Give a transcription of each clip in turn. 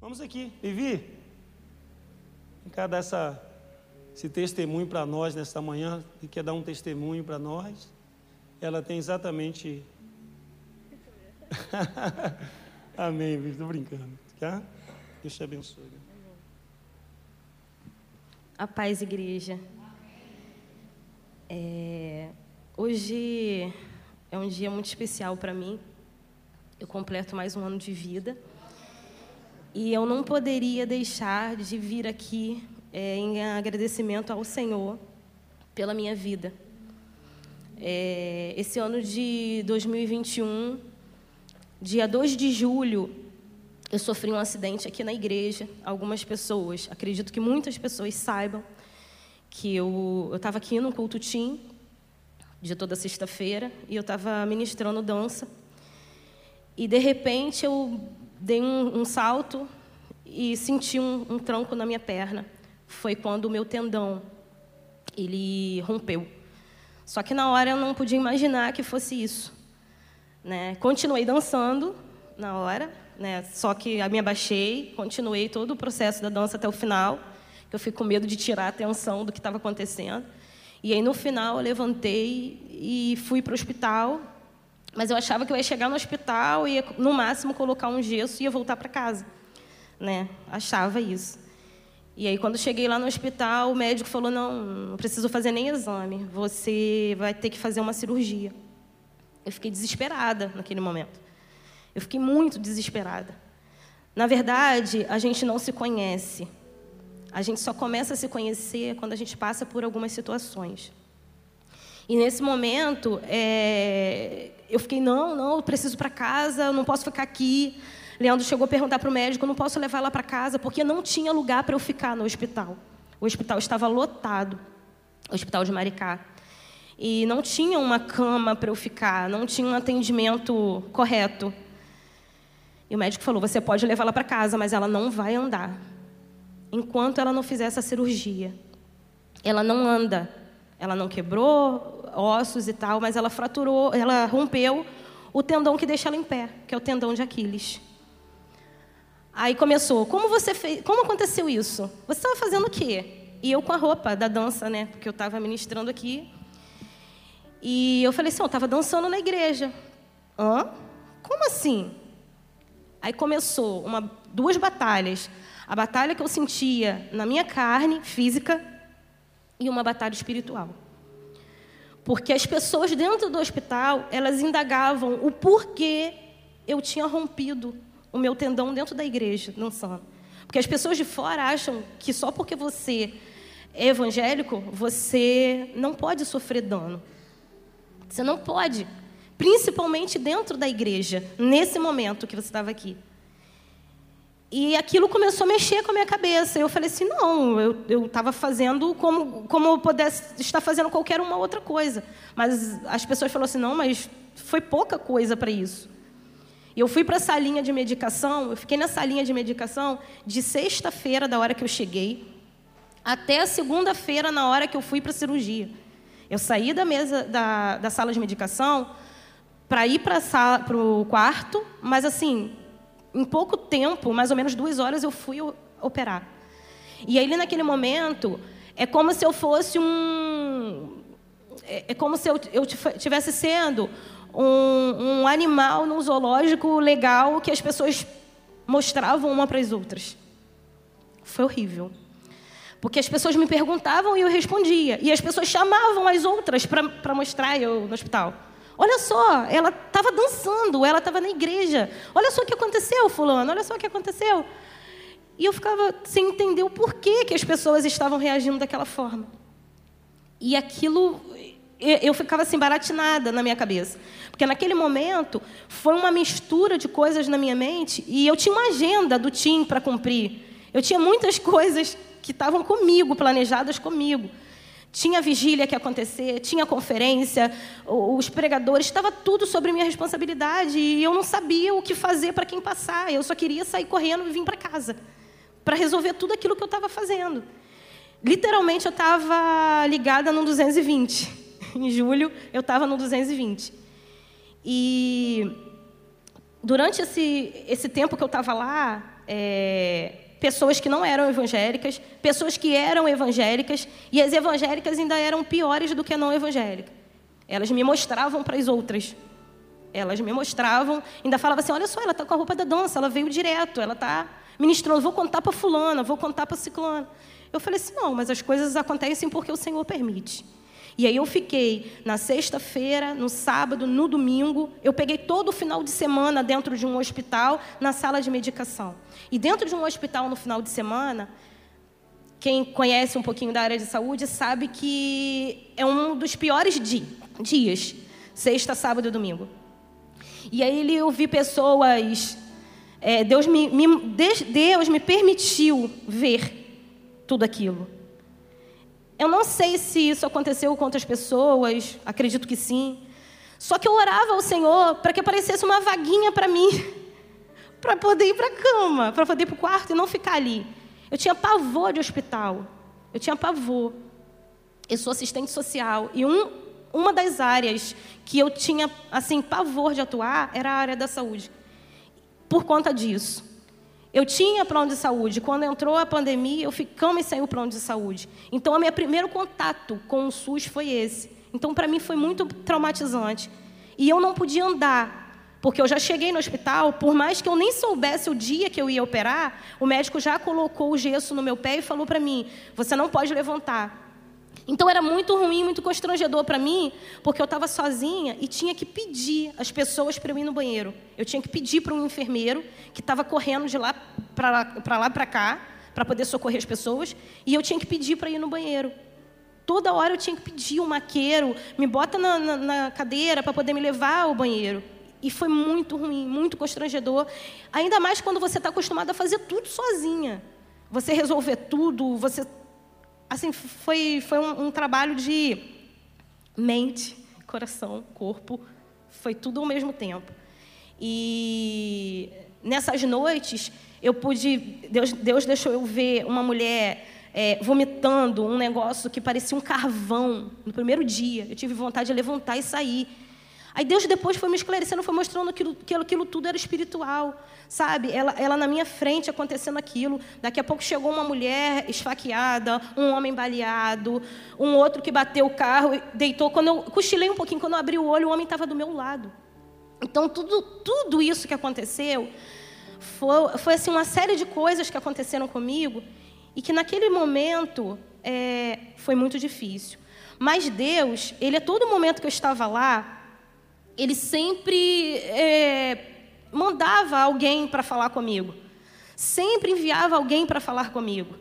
Vamos aqui, Vivi. Vem cá dar essa, esse testemunho para nós nesta manhã, que quer dar um testemunho para nós. Ela tem exatamente. Amém, Vivi, estou brincando. Tá? Deus te abençoe. A paz, igreja. É, hoje é um dia muito especial para mim. Eu completo mais um ano de vida. E eu não poderia deixar de vir aqui é, em agradecimento ao Senhor pela minha vida. É, esse ano de 2021, dia 2 de julho, eu sofri um acidente aqui na igreja. Algumas pessoas, acredito que muitas pessoas saibam, que eu estava aqui no culto Tim, de toda sexta-feira, e eu estava ministrando dança. E, de repente, eu dei um, um salto e senti um, um, tranco na minha perna. Foi quando o meu tendão ele rompeu. Só que na hora eu não podia imaginar que fosse isso. Né? Continuei dançando na hora, né? só que me abaixei, continuei todo o processo da dança até o final, que eu fico com medo de tirar a atenção do que estava acontecendo. E aí, no final, eu levantei e fui para o hospital, mas eu achava que eu ia chegar no hospital e no máximo, colocar um gesso e ia voltar para casa. Né? Achava isso. E aí, quando cheguei lá no hospital, o médico falou: não, não preciso fazer nem exame, você vai ter que fazer uma cirurgia. Eu fiquei desesperada naquele momento. Eu fiquei muito desesperada. Na verdade, a gente não se conhece. A gente só começa a se conhecer quando a gente passa por algumas situações. E nesse momento, é, eu fiquei, não, não, eu preciso para casa, eu não posso ficar aqui. Leandro chegou a perguntar para o médico, não posso levar ela para casa, porque não tinha lugar para eu ficar no hospital. O hospital estava lotado, o hospital de Maricá. E não tinha uma cama para eu ficar, não tinha um atendimento correto. E o médico falou: você pode levá-la para casa, mas ela não vai andar enquanto ela não fizer essa cirurgia. Ela não anda, ela não quebrou ossos e tal, mas ela fraturou, ela rompeu o tendão que deixa ela em pé, que é o tendão de Aquiles. Aí começou, como você fez, como aconteceu isso? Você estava fazendo o quê? E eu com a roupa da dança, né? Porque eu estava ministrando aqui. E eu falei assim, eu estava dançando na igreja. Hã? Como assim? Aí começou uma, duas batalhas. A batalha que eu sentia na minha carne física e uma batalha espiritual. Porque as pessoas dentro do hospital, elas indagavam o porquê eu tinha rompido o meu tendão dentro da igreja, dançando. Porque as pessoas de fora acham que só porque você é evangélico, você não pode sofrer dano. Você não pode. Principalmente dentro da igreja, nesse momento que você estava aqui. E aquilo começou a mexer com a minha cabeça. Eu falei assim: não, eu estava fazendo como, como eu pudesse estar fazendo qualquer uma outra coisa. Mas as pessoas falaram assim: não, mas foi pouca coisa para isso. E eu fui para essa linha de medicação, eu fiquei nessa linha de medicação de sexta-feira, da hora que eu cheguei, até segunda-feira, na hora que eu fui para a cirurgia. Eu saí da mesa da, da sala de medicação para ir para o quarto, mas assim, em pouco tempo, mais ou menos duas horas, eu fui operar. E aí, naquele momento, é como se eu fosse um. É, é como se eu, eu tivesse sendo um, um animal num zoológico legal que as pessoas mostravam uma para as outras. Foi horrível. Porque as pessoas me perguntavam e eu respondia. E as pessoas chamavam as outras para mostrar eu no hospital. Olha só, ela estava dançando, ela estava na igreja. Olha só o que aconteceu, fulano, olha só o que aconteceu. E eu ficava sem entender o porquê que as pessoas estavam reagindo daquela forma. E aquilo, eu ficava assim, baratinada na minha cabeça. Porque naquele momento, foi uma mistura de coisas na minha mente e eu tinha uma agenda do TIM para cumprir. Eu tinha muitas coisas que estavam comigo, planejadas comigo. Tinha vigília que acontecer, tinha conferência, os pregadores, estava tudo sobre minha responsabilidade e eu não sabia o que fazer para quem passar. Eu só queria sair correndo e vir para casa para resolver tudo aquilo que eu estava fazendo. Literalmente eu estava ligada no 220. Em julho eu estava no 220. E durante esse, esse tempo que eu estava lá, é, pessoas que não eram evangélicas, pessoas que eram evangélicas, e as evangélicas ainda eram piores do que a não evangélica. Elas me mostravam para as outras. Elas me mostravam, ainda falavam assim: olha só, ela está com a roupa da dança, ela veio direto, ela está ministrando, vou contar para fulana, vou contar para ciclana. Eu falei assim: não, mas as coisas acontecem porque o Senhor permite. E aí eu fiquei na sexta-feira, no sábado, no domingo. Eu peguei todo o final de semana dentro de um hospital, na sala de medicação. E dentro de um hospital no final de semana, quem conhece um pouquinho da área de saúde sabe que é um dos piores di dias, sexta, sábado e domingo. E aí eu vi pessoas, é, Deus, me, me, Deus me permitiu ver tudo aquilo. Eu não sei se isso aconteceu com outras pessoas, acredito que sim. Só que eu orava ao Senhor para que aparecesse uma vaguinha para mim, para poder ir para a cama, para poder ir para o quarto e não ficar ali. Eu tinha pavor de hospital, eu tinha pavor. Eu sou assistente social e um, uma das áreas que eu tinha assim pavor de atuar era a área da saúde. Por conta disso. Eu tinha plano de saúde. Quando entrou a pandemia, eu ficamos sem o plano de saúde. Então, o meu primeiro contato com o SUS foi esse. Então, para mim, foi muito traumatizante. E eu não podia andar, porque eu já cheguei no hospital, por mais que eu nem soubesse o dia que eu ia operar, o médico já colocou o gesso no meu pé e falou para mim: você não pode levantar. Então era muito ruim, muito constrangedor para mim, porque eu estava sozinha e tinha que pedir as pessoas para eu ir no banheiro. Eu tinha que pedir para um enfermeiro que estava correndo de lá para lá para cá para poder socorrer as pessoas e eu tinha que pedir para ir no banheiro. Toda hora eu tinha que pedir um maqueiro, me bota na, na, na cadeira para poder me levar ao banheiro. E foi muito ruim, muito constrangedor. Ainda mais quando você está acostumado a fazer tudo sozinha. Você resolver tudo, você assim, foi, foi um, um trabalho de mente, coração, corpo, foi tudo ao mesmo tempo. E nessas noites, eu pude, Deus, Deus deixou eu ver uma mulher é, vomitando um negócio que parecia um carvão no primeiro dia. Eu tive vontade de levantar e sair. Aí Deus depois foi me esclarecendo, foi mostrando aquilo, que aquilo tudo era espiritual, sabe? Ela, ela na minha frente acontecendo aquilo. Daqui a pouco chegou uma mulher esfaqueada, um homem baleado, um outro que bateu o carro, deitou. Quando eu cochilei um pouquinho, quando eu abri o olho, o homem estava do meu lado. Então tudo, tudo isso que aconteceu foi, foi assim uma série de coisas que aconteceram comigo e que naquele momento é, foi muito difícil. Mas Deus, Ele a todo momento que eu estava lá, ele sempre é, mandava alguém para falar comigo. Sempre enviava alguém para falar comigo.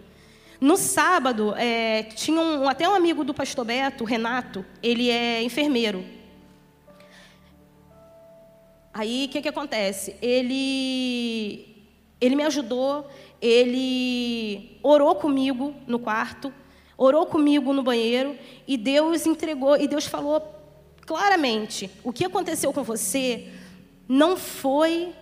No sábado, é, tinha um, até um amigo do pastor Beto, Renato, ele é enfermeiro. Aí, o que, que acontece? Ele, ele me ajudou, ele orou comigo no quarto, orou comigo no banheiro, e Deus entregou, e Deus falou claramente: o que aconteceu com você não foi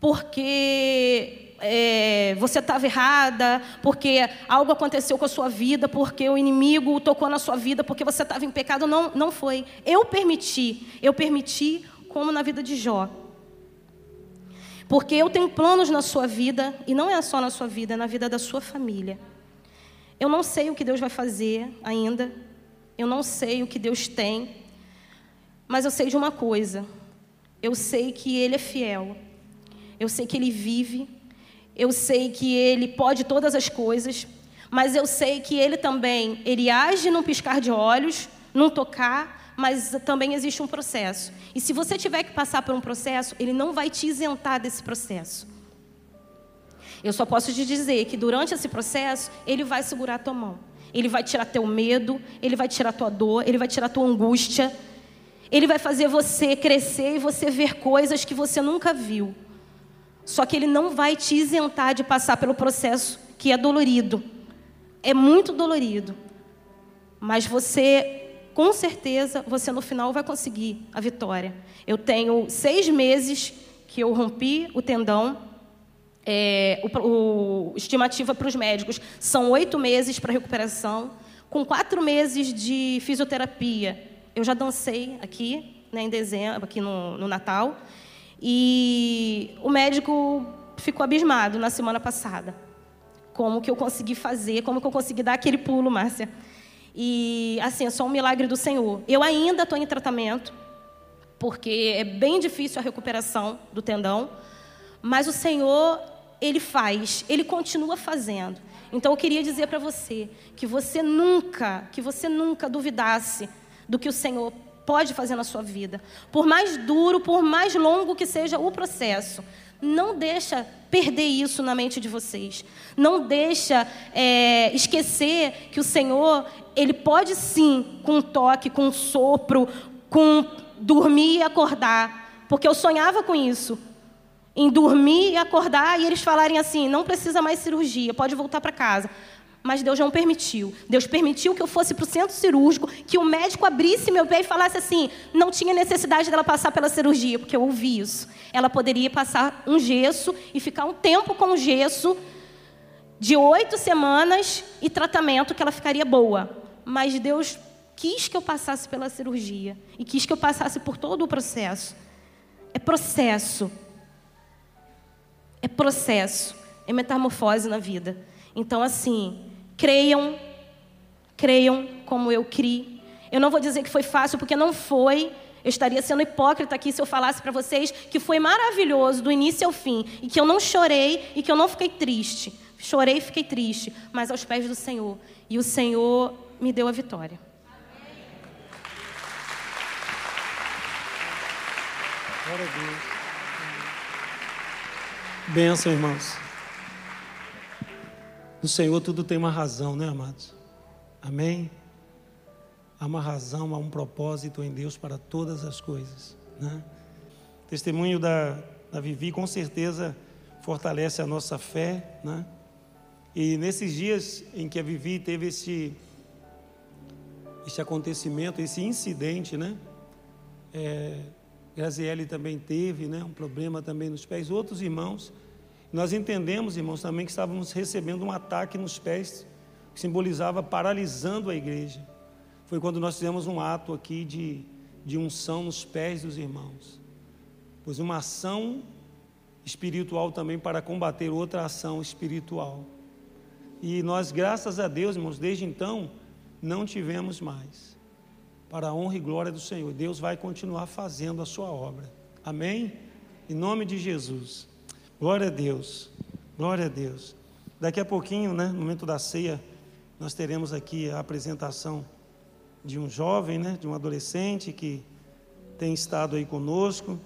porque é, você estava errada, porque algo aconteceu com a sua vida, porque o inimigo tocou na sua vida, porque você estava em pecado. Não, não foi. Eu permiti. Eu permiti, como na vida de Jó. Porque eu tenho planos na sua vida, e não é só na sua vida, é na vida da sua família. Eu não sei o que Deus vai fazer ainda. Eu não sei o que Deus tem. Mas eu sei de uma coisa. Eu sei que Ele é fiel. Eu sei que Ele vive. Eu sei que Ele pode todas as coisas. Mas eu sei que Ele também, Ele age num piscar de olhos, num tocar, mas também existe um processo. E se você tiver que passar por um processo, Ele não vai te isentar desse processo. Eu só posso te dizer que durante esse processo, Ele vai segurar a tua mão. Ele vai tirar teu medo, Ele vai tirar tua dor, Ele vai tirar tua angústia, ele vai fazer você crescer e você ver coisas que você nunca viu. Só que ele não vai te isentar de passar pelo processo que é dolorido. É muito dolorido. Mas você, com certeza, você no final vai conseguir a vitória. Eu tenho seis meses que eu rompi o tendão. É, o, o estimativa para os médicos são oito meses para recuperação, com quatro meses de fisioterapia eu já dancei aqui, né, em dezembro, aqui no, no Natal. E o médico ficou abismado na semana passada. Como que eu consegui fazer, como que eu consegui dar aquele pulo, Márcia. E assim, é só um milagre do Senhor. Eu ainda estou em tratamento, porque é bem difícil a recuperação do tendão, mas o Senhor, Ele faz, Ele continua fazendo. Então eu queria dizer para você que você nunca, que você nunca duvidasse do que o Senhor pode fazer na sua vida. Por mais duro, por mais longo que seja o processo, não deixa perder isso na mente de vocês. Não deixa é, esquecer que o Senhor, Ele pode sim, com um toque, com um sopro, com dormir e acordar. Porque eu sonhava com isso. Em dormir e acordar e eles falarem assim: não precisa mais cirurgia, pode voltar para casa. Mas Deus não permitiu. Deus permitiu que eu fosse para o centro cirúrgico, que o médico abrisse meu pé e falasse assim: não tinha necessidade dela passar pela cirurgia, porque eu ouvi isso. Ela poderia passar um gesso e ficar um tempo com o gesso, de oito semanas e tratamento, que ela ficaria boa. Mas Deus quis que eu passasse pela cirurgia e quis que eu passasse por todo o processo. É processo. É processo. É metamorfose na vida. Então, assim, Creiam, creiam como eu criei. Eu não vou dizer que foi fácil, porque não foi. Eu estaria sendo hipócrita aqui se eu falasse para vocês que foi maravilhoso do início ao fim e que eu não chorei e que eu não fiquei triste. Chorei e fiquei triste, mas aos pés do Senhor. E o Senhor me deu a vitória. Glória a Deus. Irmãos. No Senhor tudo tem uma razão, né, amados? Amém? Há uma razão, há um propósito em Deus para todas as coisas, né? Testemunho da, da Vivi com certeza fortalece a nossa fé, né? E nesses dias em que a Vivi teve esse, esse acontecimento, esse incidente, né? É, Graziele também teve, né? Um problema também nos pés. Outros irmãos nós entendemos, irmãos, também que estávamos recebendo um ataque nos pés, que simbolizava paralisando a igreja. Foi quando nós fizemos um ato aqui de, de unção nos pés dos irmãos. Pois uma ação espiritual também para combater outra ação espiritual. E nós, graças a Deus, irmãos, desde então, não tivemos mais. Para a honra e glória do Senhor. Deus vai continuar fazendo a sua obra. Amém? Em nome de Jesus. Glória a Deus, glória a Deus. Daqui a pouquinho, né, no momento da ceia, nós teremos aqui a apresentação de um jovem, né, de um adolescente que tem estado aí conosco.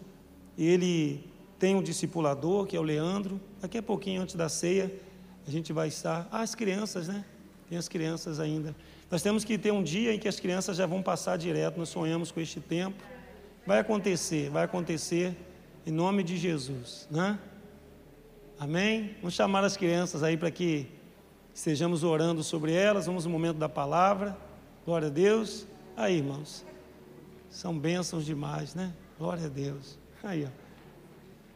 Ele tem um discipulador, que é o Leandro. Daqui a pouquinho, antes da ceia, a gente vai estar. Ah, as crianças, né? Tem as crianças ainda. Nós temos que ter um dia em que as crianças já vão passar direto. Nós sonhamos com este tempo. Vai acontecer, vai acontecer em nome de Jesus, né? Amém? Vamos chamar as crianças aí para que estejamos orando sobre elas. Vamos no momento da palavra. Glória a Deus. Aí, irmãos. São bênçãos demais, né? Glória a Deus. Aí, ó.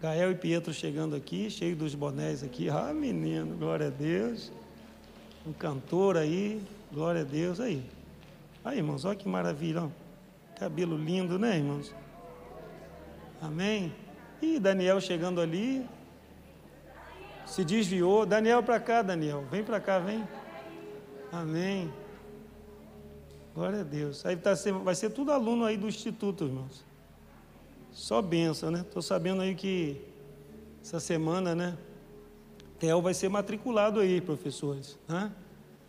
Gael e Pietro chegando aqui, cheio dos bonés aqui. Ah, menino, glória a Deus. Um cantor aí, glória a Deus. Aí. Aí, irmãos, olha que maravilha. Ó. Cabelo lindo, né, irmãos? Amém? E Daniel chegando ali, se desviou. Daniel para cá, Daniel. Vem para cá, vem. Amém. Glória a Deus. Aí tá, vai ser tudo aluno aí do Instituto, irmãos. Só benção, né? Estou sabendo aí que essa semana, né? Theo vai ser matriculado aí, professores. Né?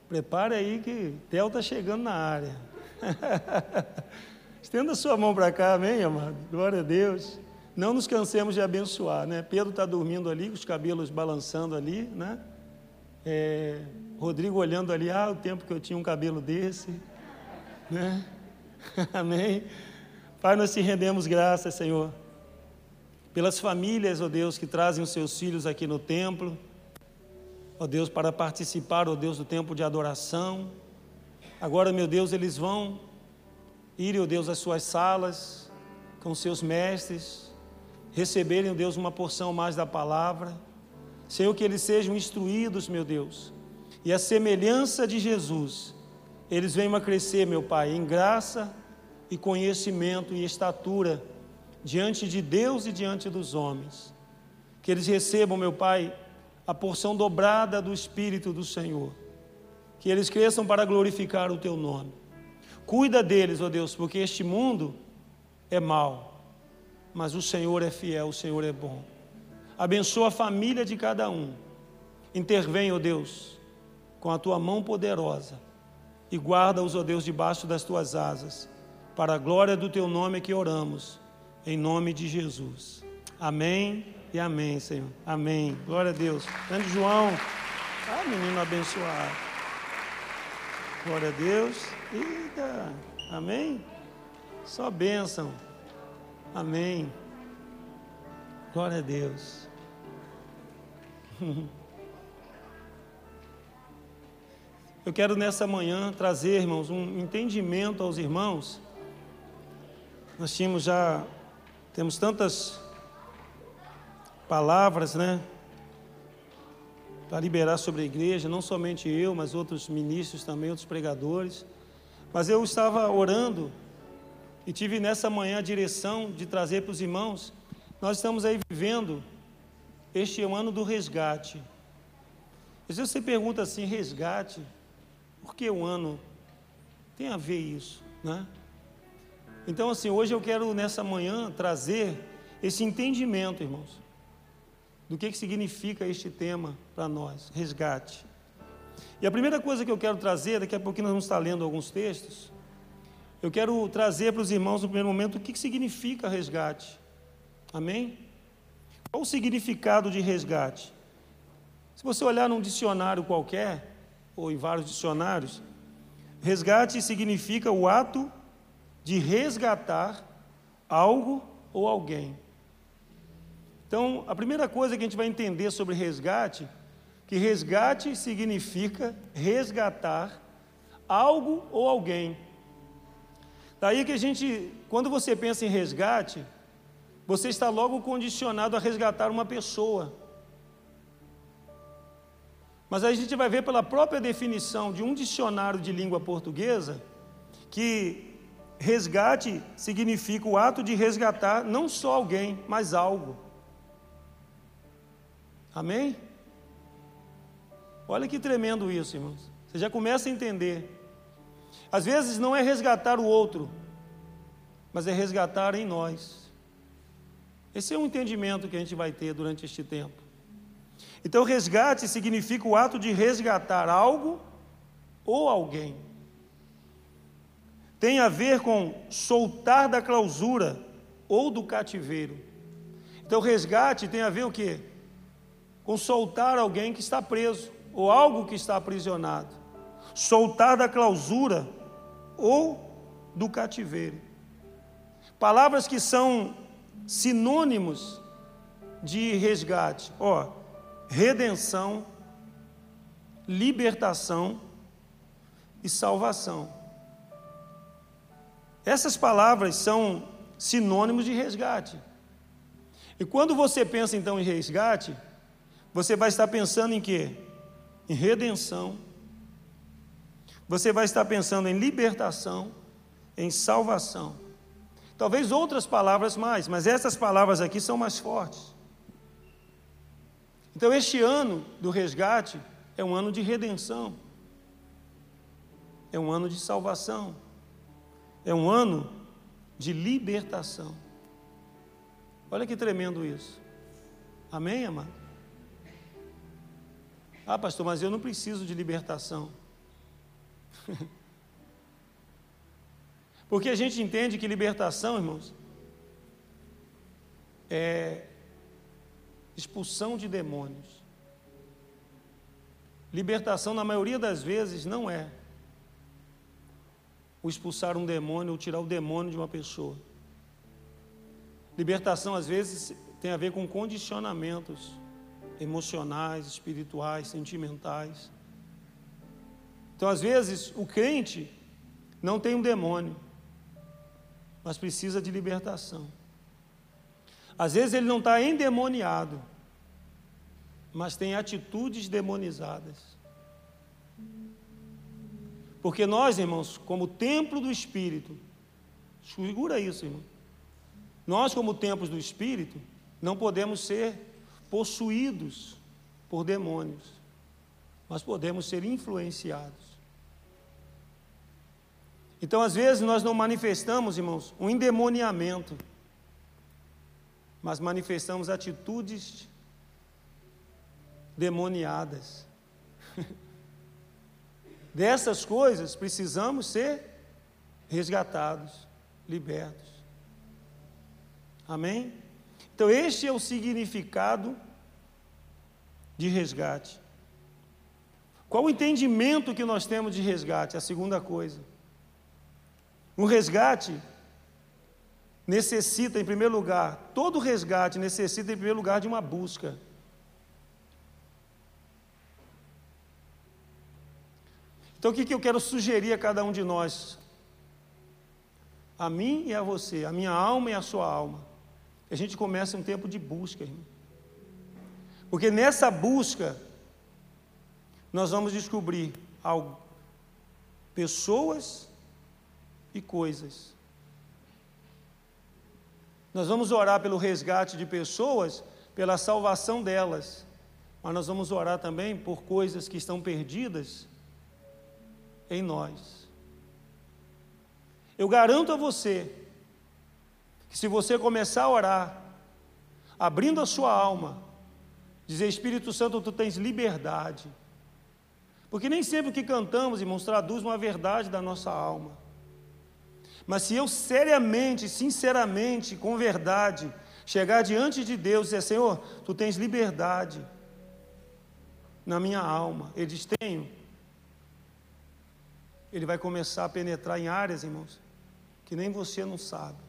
Prepare aí que Theo está chegando na área. Estenda sua mão para cá, amém, amado? Glória a Deus. Não nos cansemos de abençoar, né? Pedro está dormindo ali, com os cabelos balançando ali, né? É, Rodrigo olhando ali, ah, o tempo que eu tinha um cabelo desse, né? Amém? Pai, nós te rendemos graças, Senhor, pelas famílias, ó oh Deus, que trazem os seus filhos aqui no templo, ó oh Deus, para participar, ó oh Deus, do tempo de adoração. Agora, meu Deus, eles vão ir, ó Deus, às suas salas com seus mestres, receberem, Deus, uma porção mais da palavra. Senhor, que eles sejam instruídos, meu Deus. E a semelhança de Jesus, eles venham a crescer, meu Pai, em graça e conhecimento e estatura diante de Deus e diante dos homens. Que eles recebam, meu Pai, a porção dobrada do Espírito do Senhor. Que eles cresçam para glorificar o Teu nome. Cuida deles, ó Deus, porque este mundo é mau, mas o Senhor é fiel, o Senhor é bom. Abençoa a família de cada um. Intervém, ó Deus, com a tua mão poderosa e guarda-os, ó Deus, debaixo das tuas asas. Para a glória do teu nome é que oramos, em nome de Jesus. Amém e amém, Senhor. Amém. Glória a Deus. Grande João. Ah, menino abençoado. Glória a Deus. Eita, amém? Só bênção. Amém. Glória a Deus. Eu quero nessa manhã trazer, irmãos, um entendimento aos irmãos. Nós tínhamos já, temos tantas palavras, né? Para liberar sobre a igreja, não somente eu, mas outros ministros também, outros pregadores. Mas eu estava orando e tive nessa manhã a direção de trazer para os irmãos. Nós estamos aí vivendo este é ano do resgate. Às vezes você pergunta assim: resgate? Por que o ano? Tem a ver isso, né? Então, assim, hoje eu quero nessa manhã trazer esse entendimento, irmãos, do que, que significa este tema para nós, resgate. E a primeira coisa que eu quero trazer, daqui a pouquinho nós vamos estar lendo alguns textos, eu quero trazer para os irmãos no primeiro momento o que, significa resgate. Amém? Qual o significado de resgate? Se você olhar num dicionário qualquer, ou em vários dicionários, resgate significa o ato de resgatar algo ou alguém. Então, a primeira coisa que a gente vai entender sobre resgate que resgate significa resgatar algo ou alguém. Daí que a gente, quando você pensa em resgate, você está logo condicionado a resgatar uma pessoa. Mas a gente vai ver pela própria definição de um dicionário de língua portuguesa que resgate significa o ato de resgatar não só alguém, mas algo. Amém? Olha que tremendo isso, irmãos. Você já começa a entender. Às vezes não é resgatar o outro, mas é resgatar em nós. Esse é um entendimento que a gente vai ter durante este tempo. Então, resgate significa o ato de resgatar algo ou alguém. Tem a ver com soltar da clausura ou do cativeiro. Então, resgate tem a ver o quê? Com soltar alguém que está preso ou algo que está aprisionado, soltar da clausura ou do cativeiro. Palavras que são sinônimos de resgate, ó, redenção, libertação e salvação. Essas palavras são sinônimos de resgate. E quando você pensa então em resgate, você vai estar pensando em quê? em redenção, você vai estar pensando em libertação, em salvação. Talvez outras palavras mais, mas essas palavras aqui são mais fortes. Então, este ano do resgate é um ano de redenção, é um ano de salvação, é um ano de libertação. Olha que tremendo isso. Amém, amado? Ah, pastor, mas eu não preciso de libertação. Porque a gente entende que libertação, irmãos, é expulsão de demônios. Libertação, na maioria das vezes, não é o expulsar um demônio ou tirar o demônio de uma pessoa. Libertação, às vezes, tem a ver com condicionamentos emocionais, espirituais, sentimentais. Então, às vezes, o crente não tem um demônio, mas precisa de libertação. Às vezes, ele não está endemoniado, mas tem atitudes demonizadas. Porque nós, irmãos, como templo do Espírito, segura isso, irmão. Nós, como templos do Espírito, não podemos ser possuídos por demônios, mas podemos ser influenciados. Então, às vezes, nós não manifestamos, irmãos, um endemoniamento, mas manifestamos atitudes demoniadas. Dessas coisas precisamos ser resgatados, libertos. Amém? Então, este é o significado de resgate. Qual o entendimento que nós temos de resgate? A segunda coisa. Um resgate necessita, em primeiro lugar, todo resgate necessita, em primeiro lugar, de uma busca. Então, o que, eu quero sugerir a cada um de nós? A mim e a você, a minha alma e a sua alma. A gente começa um tempo de busca, irmão. Porque nessa busca, nós vamos descobrir algo, pessoas e coisas. Nós vamos orar pelo resgate de pessoas, pela salvação delas, mas nós vamos orar também por coisas que estão perdidas em nós. Eu garanto a você que se você começar a orar, abrindo a sua alma, dizer Espírito Santo, tu tens liberdade. Porque nem sempre o que cantamos, irmãos, traduz uma verdade da nossa alma. Mas se eu seriamente, sinceramente, com verdade, chegar diante de Deus e dizer, Senhor, tu tens liberdade na minha alma. Ele diz, tenho. Ele vai começar a penetrar em áreas, irmãos, que nem você não sabe.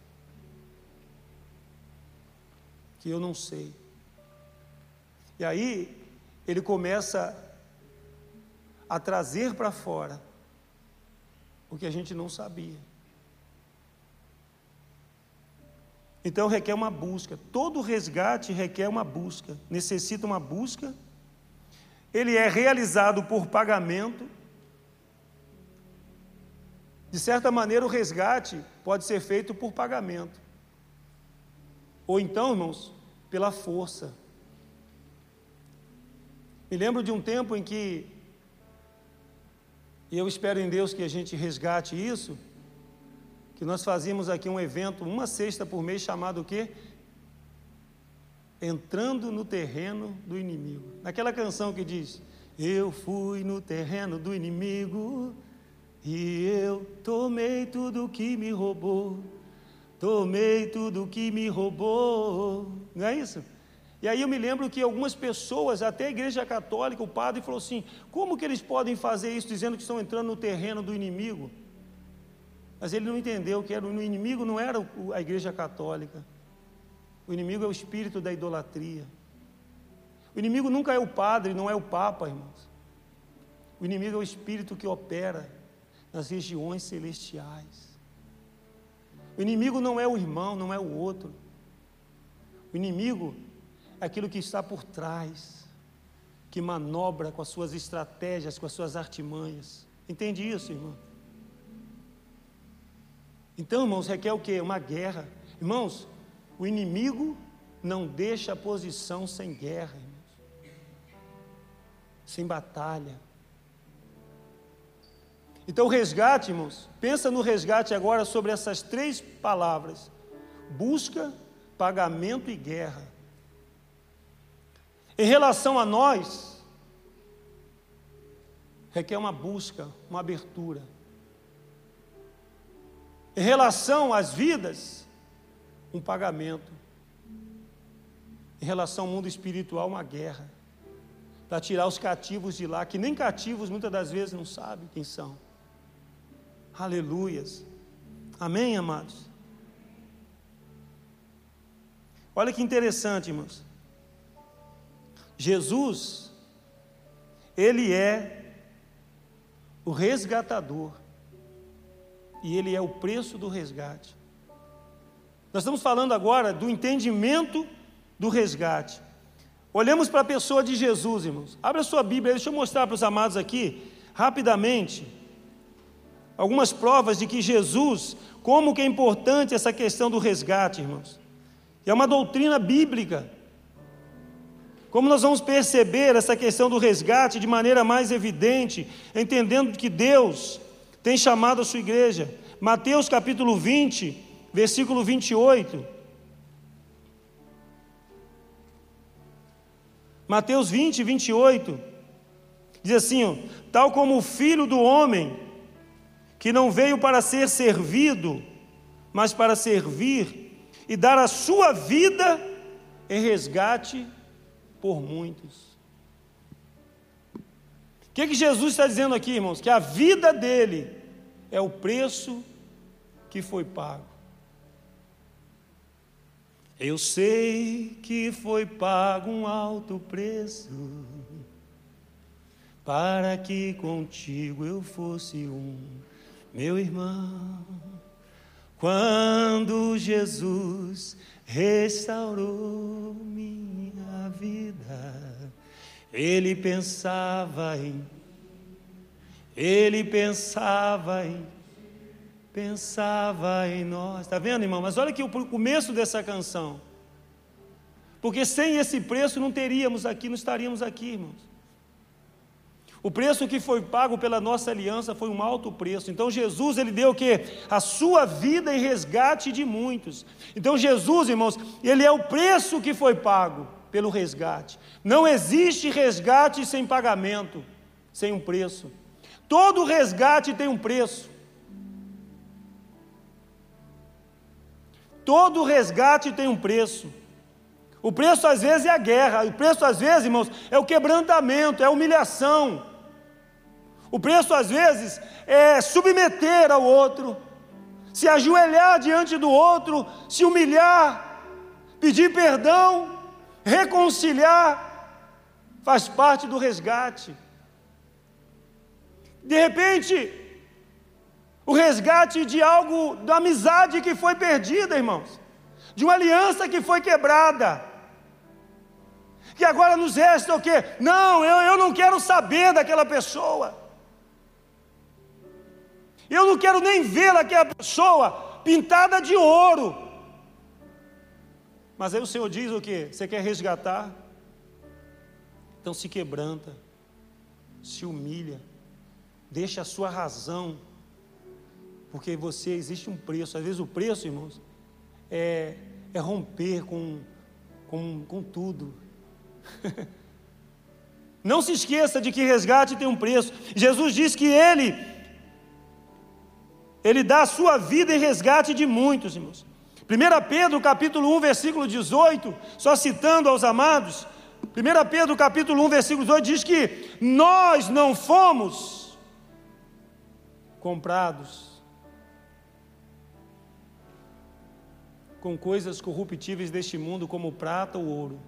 Que eu não sei. E aí, ele começa a trazer para fora o que a gente não sabia. Então requer uma busca. Todo resgate requer uma busca, necessita uma busca. Ele é realizado por pagamento. De certa maneira, o resgate pode ser feito por pagamento. Ou então, irmãos, pela força. Me lembro de um tempo em que, e eu espero em Deus que a gente resgate isso, que nós fazíamos aqui um evento, uma sexta por mês, chamado o quê? Entrando no terreno do inimigo. Naquela canção que diz: Eu fui no terreno do inimigo e eu tomei tudo que me roubou. Tomei tudo que me roubou. Não é isso? E aí eu me lembro que algumas pessoas, até a igreja católica, o padre falou assim: como que eles podem fazer isso dizendo que estão entrando no terreno do inimigo? Mas ele não entendeu que era, o inimigo não era a igreja católica. O inimigo é o espírito da idolatria. O inimigo nunca é o padre, não é o papa, irmãos. O inimigo é o espírito que opera nas regiões celestiais. O inimigo não é o irmão, não é o outro. O inimigo é aquilo que está por trás, que manobra com as suas estratégias, com as suas artimanhas. Entende isso, irmão? Então, irmãos, requer o quê? Uma guerra. Irmãos, o inimigo não deixa a posição sem guerra, irmãos. Sem batalha. Então, o resgate, irmãos, pensa no resgate agora sobre essas três palavras: busca, pagamento e guerra. Em relação a nós, requer uma busca, uma abertura. Em relação às vidas, um pagamento. Em relação ao mundo espiritual, uma guerra. Para tirar os cativos de lá, que nem cativos muitas das vezes não sabem quem são. Aleluias. Amém, amados? Olha que interessante, irmãos. Jesus, Ele é o resgatador e ele é o preço do resgate. Nós estamos falando agora do entendimento do resgate. Olhamos para a pessoa de Jesus, irmãos. Abra a sua Bíblia, deixa eu mostrar para os amados aqui, rapidamente, algumas provas de que Jesus, como que é importante essa questão do resgate, irmãos. É uma doutrina bíblica. Como nós vamos perceber essa questão do resgate de maneira mais evidente, entendendo que Deus tem chamado a sua igreja. Mateus capítulo 20, versículo 28. Mateus 20, 28. Diz assim: ó, tal como o filho do homem, que não veio para ser servido, mas para servir e dar a sua vida em resgate por muitos. Que, que Jesus está dizendo aqui, irmãos? Que a vida dele é o preço que foi pago. Eu sei que foi pago um alto preço para que contigo eu fosse um, meu irmão. Quando Jesus restaurou minha vida, ele pensava em, ele pensava em, pensava em nós. Está vendo, irmão? Mas olha aqui o começo dessa canção. Porque sem esse preço não teríamos aqui, não estaríamos aqui, irmãos. O preço que foi pago pela nossa aliança foi um alto preço. Então Jesus ele deu o que? A sua vida em resgate de muitos. Então Jesus, irmãos, ele é o preço que foi pago pelo resgate. Não existe resgate sem pagamento, sem um preço. Todo resgate tem um preço. Todo resgate tem um preço. O preço às vezes é a guerra, o preço às vezes, irmãos, é o quebrantamento, é a humilhação. O preço, às vezes, é submeter ao outro, se ajoelhar diante do outro, se humilhar, pedir perdão, reconciliar, faz parte do resgate. De repente, o resgate de algo, da amizade que foi perdida, irmãos, de uma aliança que foi quebrada. Que agora nos resta o quê? Não, eu, eu não quero saber daquela pessoa. Eu não quero nem ver aquela pessoa pintada de ouro. Mas aí o Senhor diz o que? Você quer resgatar? Então se quebranta, se humilha, deixa a sua razão, porque você existe um preço. Às vezes o preço, irmãos, é, é romper com, com, com tudo. Não se esqueça de que resgate tem um preço. Jesus diz que Ele ele dá a sua vida em resgate de muitos, irmãos. 1 Pedro capítulo 1, versículo 18, só citando aos amados, 1 Pedro capítulo 1, versículo 18 diz que nós não fomos comprados com coisas corruptíveis deste mundo, como prata ou ouro,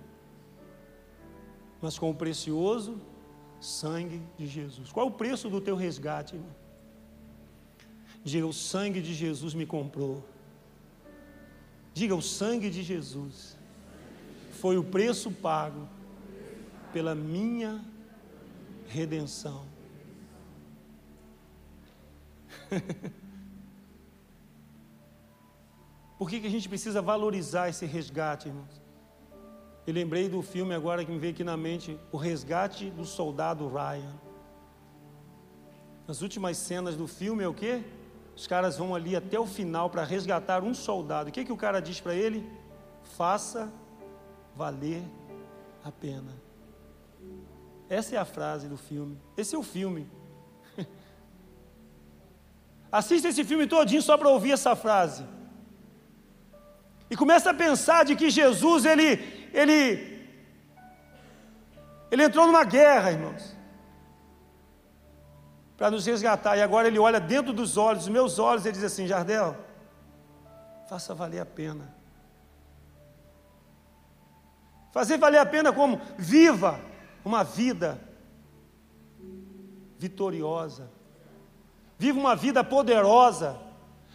mas com o precioso sangue de Jesus. Qual é o preço do teu resgate, irmão? Diga: o sangue de Jesus me comprou. Diga: o sangue de Jesus foi o preço pago pela minha redenção. Por que, que a gente precisa valorizar esse resgate, irmãos? Eu lembrei do filme agora que me veio aqui na mente, O Resgate do Soldado Ryan. As últimas cenas do filme é o quê? Os caras vão ali até o final para resgatar um soldado. O que, que o cara diz para ele? Faça valer a pena. Essa é a frase do filme. Esse é o filme. Assista esse filme todinho só para ouvir essa frase. E começa a pensar de que Jesus, ele, ele, ele entrou numa guerra, irmãos para nos resgatar. E agora ele olha dentro dos olhos, os meus olhos, e diz assim: Jardel, faça valer a pena. Fazer valer a pena como? Viva uma vida vitoriosa. Viva uma vida poderosa.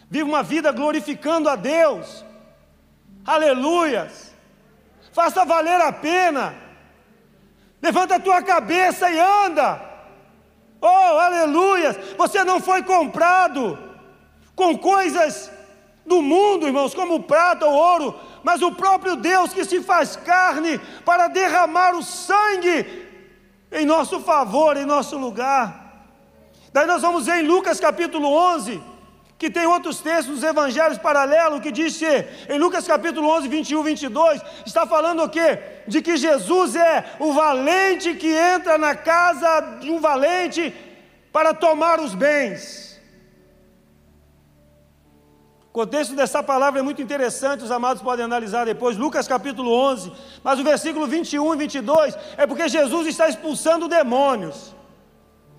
Viva uma vida glorificando a Deus. Aleluias. Faça valer a pena. Levanta a tua cabeça e anda. Oh, aleluia! Você não foi comprado com coisas do mundo, irmãos, como prata ou ouro, mas o próprio Deus que se faz carne para derramar o sangue em nosso favor, em nosso lugar. Daí nós vamos ver em Lucas capítulo 11, que tem outros textos dos evangelhos paralelos, que diz que, em Lucas capítulo 11, 21, 22, está falando o quê? De que Jesus é o valente que entra na casa de um valente para tomar os bens. O contexto dessa palavra é muito interessante, os amados podem analisar depois, Lucas capítulo 11, mas o versículo 21 e 22 é porque Jesus está expulsando demônios.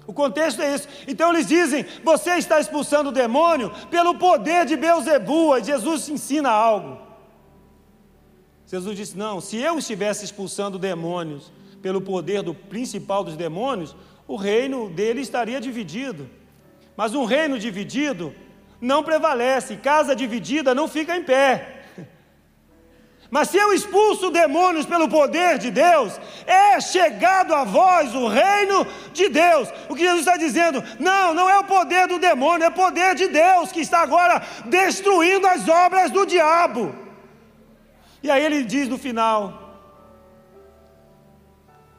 O contexto é isso. Então eles dizem: você está expulsando o demônio pelo poder de Beuzebu. E Jesus ensina algo. Jesus disse: não, se eu estivesse expulsando demônios pelo poder do principal dos demônios, o reino dele estaria dividido. Mas um reino dividido não prevalece, casa dividida não fica em pé. Mas se eu expulso demônios pelo poder de Deus, é chegado a vós o reino de Deus. O que Jesus está dizendo? Não, não é o poder do demônio, é o poder de Deus que está agora destruindo as obras do diabo. E aí ele diz no final: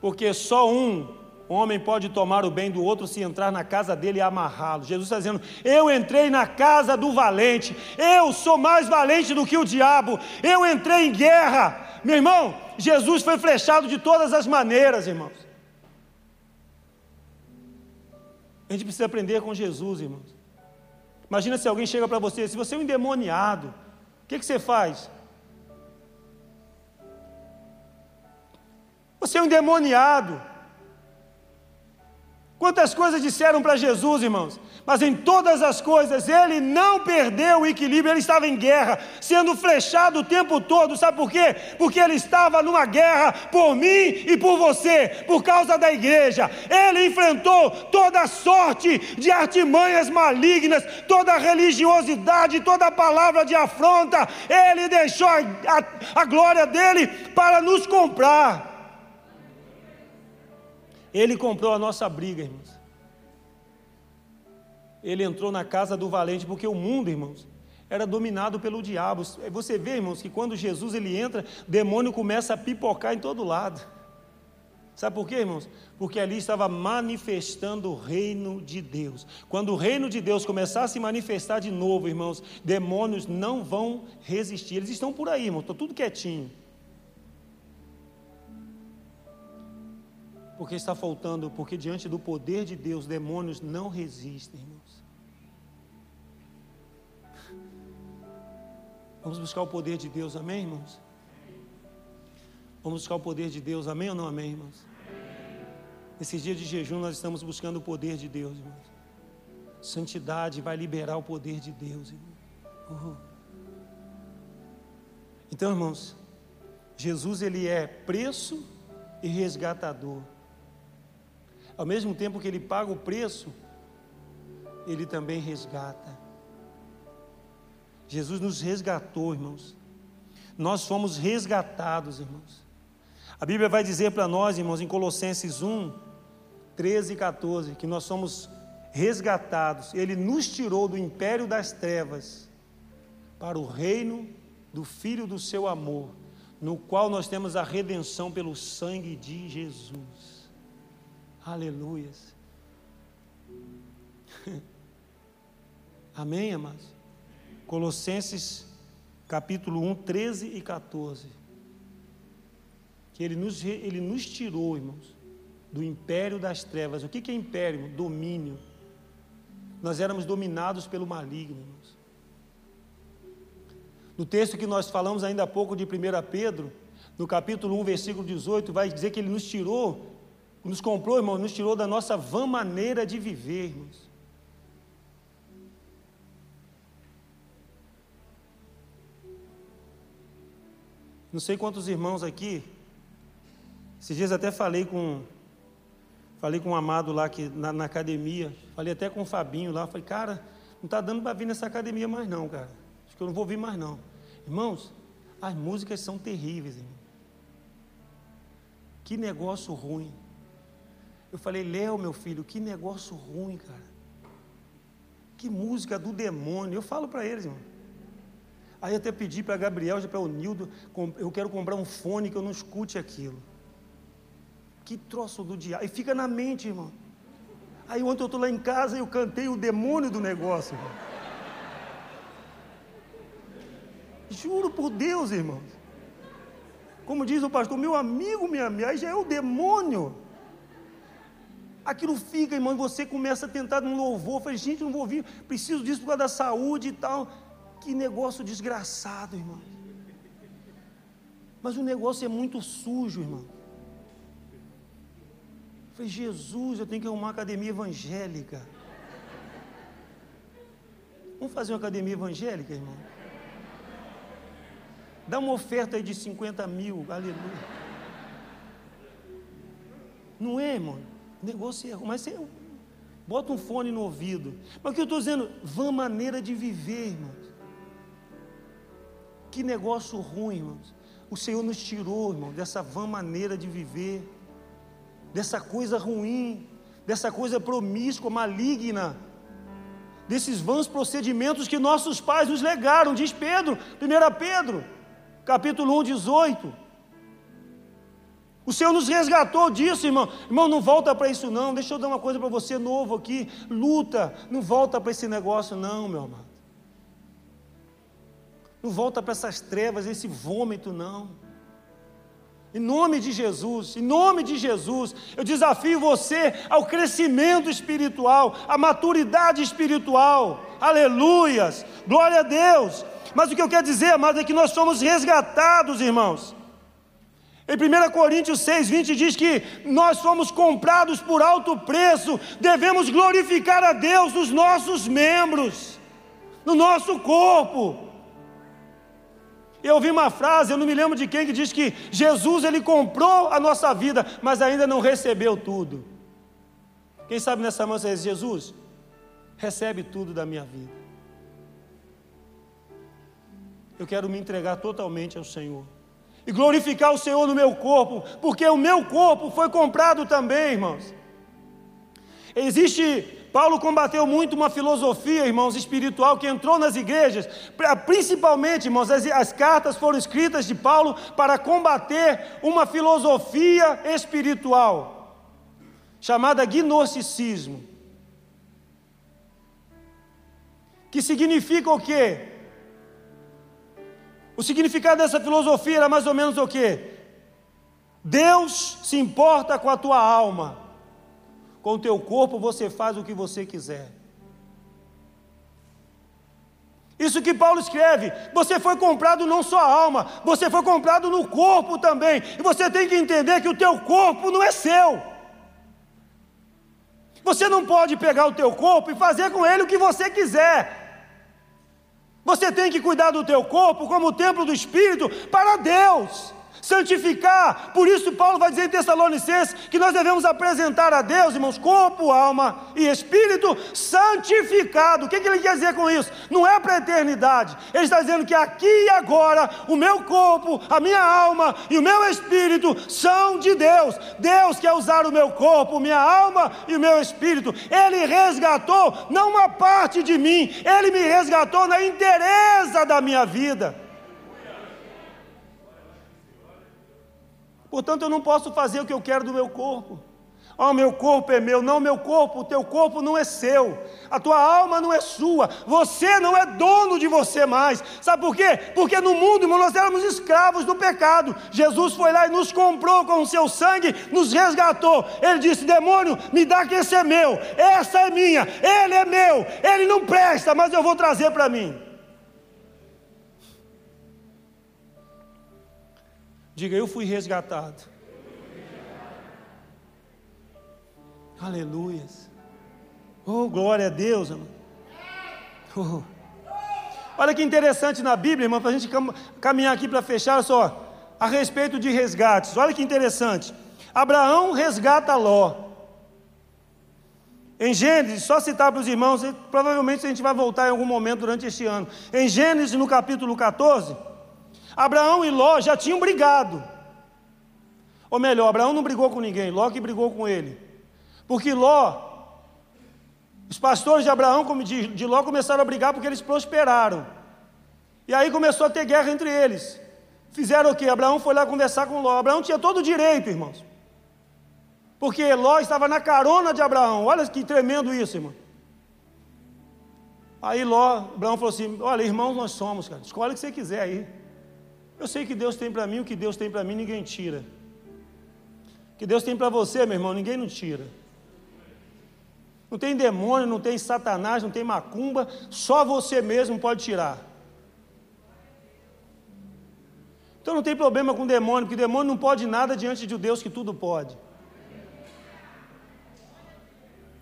porque só um homem pode tomar o bem do outro se entrar na casa dele e amarrá-lo. Jesus está dizendo: Eu entrei na casa do valente, eu sou mais valente do que o diabo, eu entrei em guerra. Meu irmão, Jesus foi flechado de todas as maneiras, irmãos. A gente precisa aprender com Jesus, irmãos. Imagina se alguém chega para você, se você é um endemoniado, o que, que você faz? Você é um endemoniado. Quantas coisas disseram para Jesus, irmãos? Mas em todas as coisas ele não perdeu o equilíbrio, ele estava em guerra, sendo flechado o tempo todo. Sabe por quê? Porque ele estava numa guerra por mim e por você, por causa da igreja. Ele enfrentou toda sorte de artimanhas malignas, toda religiosidade, toda palavra de afronta. Ele deixou a, a, a glória dele para nos comprar. Ele comprou a nossa briga, irmãos. Ele entrou na casa do valente, porque o mundo, irmãos, era dominado pelo diabo. Você vê, irmãos, que quando Jesus ele entra, demônio começa a pipocar em todo lado. Sabe por quê, irmãos? Porque ali estava manifestando o reino de Deus. Quando o reino de Deus começar a se manifestar de novo, irmãos, demônios não vão resistir. Eles estão por aí, irmãos, estão tudo quietinho. Porque está faltando, porque diante do poder de Deus, demônios não resistem, irmãos. Vamos buscar o poder de Deus, amém, irmãos? Vamos buscar o poder de Deus, amém ou não amém, irmãos? Nesses dias de jejum nós estamos buscando o poder de Deus, irmãos. Santidade vai liberar o poder de Deus, irmão. Uhum. Então, irmãos, Jesus ele é preço e resgatador. Ao mesmo tempo que ele paga o preço, ele também resgata. Jesus nos resgatou, irmãos. Nós fomos resgatados, irmãos. A Bíblia vai dizer para nós, irmãos, em Colossenses 1, 13 e 14, que nós somos resgatados. Ele nos tirou do império das trevas para o reino do Filho do seu amor, no qual nós temos a redenção pelo sangue de Jesus. Aleluias. Amém, amados? Colossenses capítulo 1, 13 e 14. Que ele nos, ele nos tirou, irmãos, do império das trevas. O que, que é império? Domínio. Nós éramos dominados pelo maligno, irmãos. No texto que nós falamos ainda há pouco de 1 Pedro, no capítulo 1, versículo 18, vai dizer que ele nos tirou nos comprou, irmão, nos tirou da nossa vã maneira de viver, irmãos. Não sei quantos irmãos aqui. Esses dias até falei com falei com um amado lá que na, na academia, falei até com o Fabinho lá, falei, cara, não está dando para vir nessa academia mais não, cara. Acho que eu não vou vir mais não. Irmãos, as músicas são terríveis, irmão. Que negócio ruim. Eu falei, Léo, meu filho, que negócio ruim, cara. Que música do demônio. Eu falo para eles, irmão. Aí até pedi para Gabriel, para o Nildo, eu quero comprar um fone que eu não escute aquilo. Que troço do diabo. E fica na mente, irmão. Aí ontem eu estou lá em casa e eu cantei o demônio do negócio, irmão. Juro por Deus, irmãos. Como diz o pastor, meu amigo, minha amiga, aí já é o demônio. Aquilo fica, irmão, e você começa a tentar um louvor. Falei, gente, não vou ouvir, preciso disso por causa da saúde e tal. Que negócio desgraçado, irmão. Mas o negócio é muito sujo, irmão. Falei, Jesus, eu tenho que arrumar uma academia evangélica. Vamos fazer uma academia evangélica, irmão? Dá uma oferta aí de 50 mil, aleluia. Não é, irmão? Negócio é ruim, mas você bota um fone no ouvido. Mas o que eu estou dizendo? Vã maneira de viver, irmãos. Que negócio ruim, irmãos. O Senhor nos tirou, irmão, dessa vã maneira de viver, dessa coisa ruim, dessa coisa promíscua, maligna, desses vãs procedimentos que nossos pais nos legaram, diz Pedro, 1 Pedro capítulo 1, 18. O Senhor nos resgatou disso, irmão. Irmão, não volta para isso não. Deixa eu dar uma coisa para você novo aqui. Luta, não volta para esse negócio não, meu amado. Não volta para essas trevas, esse vômito não. Em nome de Jesus, em nome de Jesus, eu desafio você ao crescimento espiritual, à maturidade espiritual. Aleluias! Glória a Deus! Mas o que eu quero dizer, amados, é que nós somos resgatados, irmãos. Em 1 Coríntios 6, 20 diz que nós somos comprados por alto preço, devemos glorificar a Deus nos nossos membros, no nosso corpo. Eu ouvi uma frase, eu não me lembro de quem, que diz que Jesus ele comprou a nossa vida, mas ainda não recebeu tudo. Quem sabe nessa manhã diz: Jesus, recebe tudo da minha vida eu quero me entregar totalmente ao Senhor. E glorificar o Senhor no meu corpo, porque o meu corpo foi comprado também, irmãos. Existe, Paulo combateu muito uma filosofia, irmãos, espiritual que entrou nas igrejas, principalmente, irmãos, as, as cartas foram escritas de Paulo para combater uma filosofia espiritual, chamada gnosticismo. Que significa o quê? O significado dessa filosofia era mais ou menos o quê? Deus se importa com a tua alma, com o teu corpo você faz o que você quiser. Isso que Paulo escreve, você foi comprado não só a alma, você foi comprado no corpo também. E você tem que entender que o teu corpo não é seu. Você não pode pegar o teu corpo e fazer com ele o que você quiser. Você tem que cuidar do teu corpo como o templo do Espírito para Deus santificar. Por isso, Paulo vai dizer em Tessalonicenses que nós devemos apresentar a Deus, irmãos, corpo, alma e espírito santificado. O que, que ele quer dizer com isso? Não é para a eternidade. Ele está dizendo que aqui e agora, o meu corpo, a minha alma e o meu espírito são de Deus. Deus quer usar o meu corpo, minha alma e o meu espírito. Ele resgatou não uma parte de mim, ele me resgatou na inteireza da minha vida. Portanto, eu não posso fazer o que eu quero do meu corpo. Oh, meu corpo é meu. Não, meu corpo, o teu corpo não é seu. A tua alma não é sua. Você não é dono de você mais. Sabe por quê? Porque no mundo, irmão, nós éramos escravos do pecado. Jesus foi lá e nos comprou com o seu sangue, nos resgatou. Ele disse: demônio, me dá que esse é meu. Essa é minha. Ele é meu. Ele não presta, mas eu vou trazer para mim. Diga, eu fui resgatado. Aleluia. Oh, glória a Deus, Oh. Olha que interessante na Bíblia, irmão, para a gente caminhar aqui para fechar, só, a respeito de resgates. Olha que interessante. Abraão resgata Ló. Em Gênesis, só citar para os irmãos, provavelmente a gente vai voltar em algum momento durante este ano. Em Gênesis, no capítulo 14, Abraão e Ló já tinham brigado. Ou melhor, Abraão não brigou com ninguém, Ló que brigou com ele. Porque Ló, os pastores de Abraão, como de, de Ló, começaram a brigar porque eles prosperaram. E aí começou a ter guerra entre eles. Fizeram o quê? Abraão foi lá conversar com Ló. Abraão tinha todo o direito, irmãos. Porque Ló estava na carona de Abraão. Olha que tremendo isso, irmão. Aí Ló, Abraão falou assim: Olha, irmãos nós somos, cara. Escolhe o que você quiser aí. Eu sei que Deus tem para mim, o que Deus tem para mim, ninguém tira. O que Deus tem para você, meu irmão, ninguém não tira. Não tem demônio, não tem satanás, não tem macumba, só você mesmo pode tirar. Então não tem problema com demônio, porque demônio não pode nada diante de Deus que tudo pode.